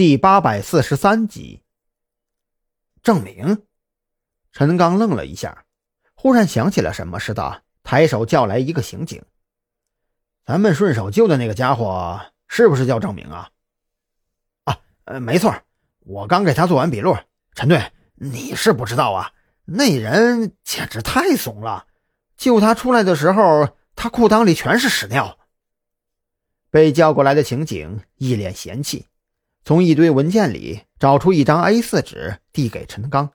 第八百四十三集。证明。陈刚愣了一下，忽然想起了什么似的，抬手叫来一个刑警：“咱们顺手救的那个家伙，是不是叫郑明啊？”“啊，呃，没错，我刚给他做完笔录。”陈队，你是不知道啊，那人简直太怂了。救他出来的时候，他裤裆里全是屎尿。被叫过来的刑警一脸嫌弃，从一堆文件里找出一张 A4 纸，递给陈刚：“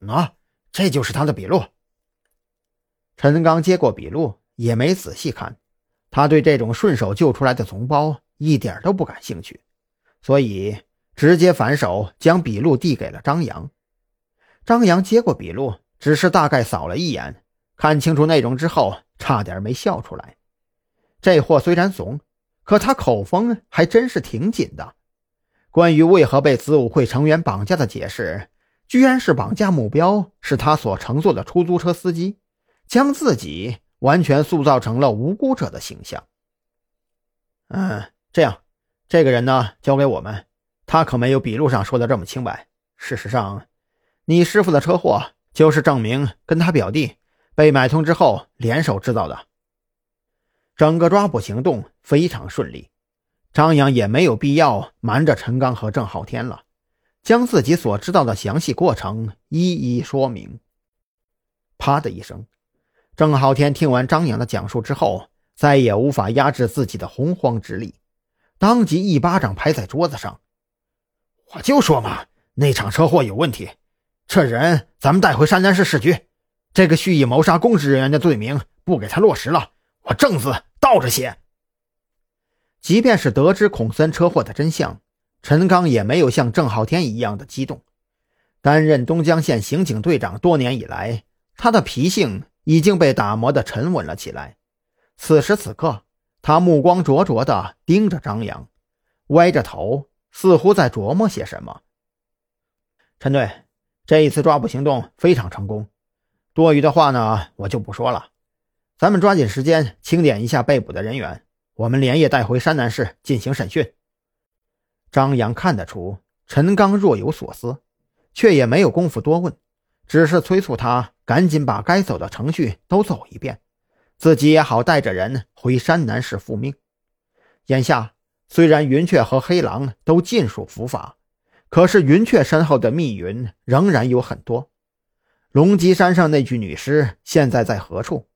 喏，这就是他的笔录。”陈刚接过笔录，也没仔细看，他对这种顺手救出来的怂包一点都不感兴趣，所以。直接反手将笔录递给了张扬，张扬接过笔录，只是大概扫了一眼，看清楚内容之后，差点没笑出来。这货虽然怂，可他口风还真是挺紧的。关于为何被子午会成员绑架的解释，居然是绑架目标是他所乘坐的出租车司机，将自己完全塑造成了无辜者的形象。嗯，这样，这个人呢，交给我们。他可没有笔录上说的这么清白。事实上，你师傅的车祸就是证明跟他表弟被买通之后联手制造的。整个抓捕行动非常顺利，张扬也没有必要瞒着陈刚和郑浩天了，将自己所知道的详细过程一一说明。啪的一声，郑浩天听完张扬的讲述之后，再也无法压制自己的洪荒之力，当即一巴掌拍在桌子上。我就说嘛，那场车祸有问题，这人咱们带回山南市市局。这个蓄意谋杀公职人员的罪名不给他落实了，我正字倒着写。即便是得知孔森车祸的真相，陈刚也没有像郑浩天一样的激动。担任东江县刑警队长多年以来，他的脾性已经被打磨的沉稳了起来。此时此刻，他目光灼灼地盯着张扬，歪着头。似乎在琢磨些什么。陈队，这一次抓捕行动非常成功，多余的话呢，我就不说了。咱们抓紧时间清点一下被捕的人员，我们连夜带回山南市进行审讯。张扬看得出陈刚若有所思，却也没有功夫多问，只是催促他赶紧把该走的程序都走一遍，自己也好带着人回山南市复命。眼下。虽然云雀和黑狼都尽数伏法，可是云雀身后的密云仍然有很多。龙脊山上那具女尸现在在何处？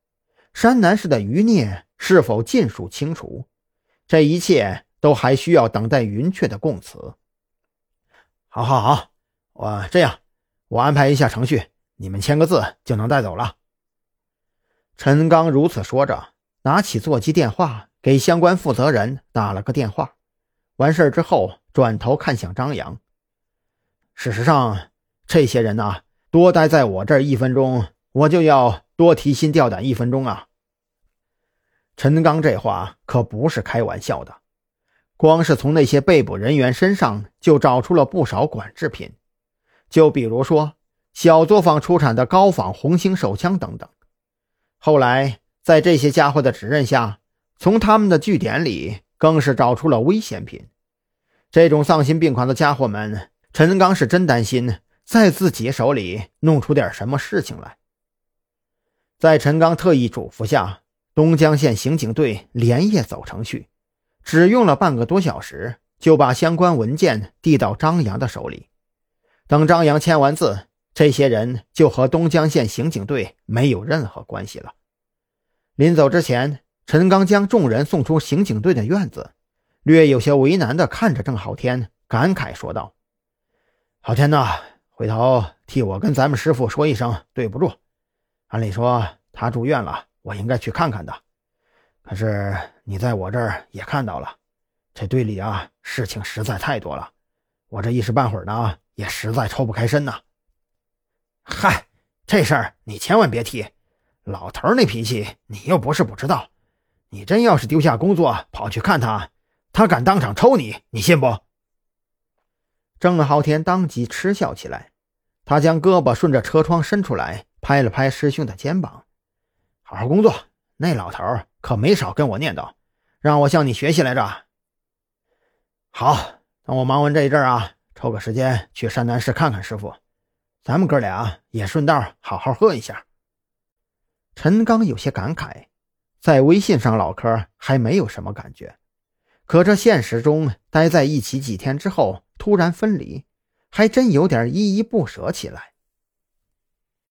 山南市的余孽是否尽数清除？这一切都还需要等待云雀的供词。好，好，好，我这样，我安排一下程序，你们签个字就能带走了。陈刚如此说着，拿起座机电话。给相关负责人打了个电话，完事之后，转头看向张扬。事实上，这些人呐，多待在我这儿一分钟，我就要多提心吊胆一分钟啊。陈刚这话可不是开玩笑的，光是从那些被捕人员身上就找出了不少管制品，就比如说小作坊出产的高仿红星手枪等等。后来在这些家伙的指认下。从他们的据点里，更是找出了危险品。这种丧心病狂的家伙们，陈刚是真担心在自己手里弄出点什么事情来。在陈刚特意嘱咐下，东江县刑警队连夜走程序，只用了半个多小时，就把相关文件递到张扬的手里。等张扬签完字，这些人就和东江县刑警队没有任何关系了。临走之前。陈刚将众人送出刑警队的院子，略有些为难地看着郑浩天，感慨说道：“浩天呐，回头替我跟咱们师傅说一声对不住。按理说他住院了，我应该去看看的。可是你在我这儿也看到了，这队里啊事情实在太多了，我这一时半会儿呢也实在抽不开身呐。嗨，这事儿你千万别提，老头那脾气你又不是不知道。”你真要是丢下工作跑去看他，他敢当场抽你，你信不？郑浩天当即嗤笑起来，他将胳膊顺着车窗伸出来，拍了拍师兄的肩膀：“好好工作，那老头可没少跟我念叨，让我向你学习来着。”好，等我忙完这一阵啊，抽个时间去山南市看看师傅，咱们哥俩也顺道好好喝一下。陈刚有些感慨，在微信上唠嗑还没有什么感觉，可这现实中待在一起几天之后突然分离，还真有点依依不舍起来。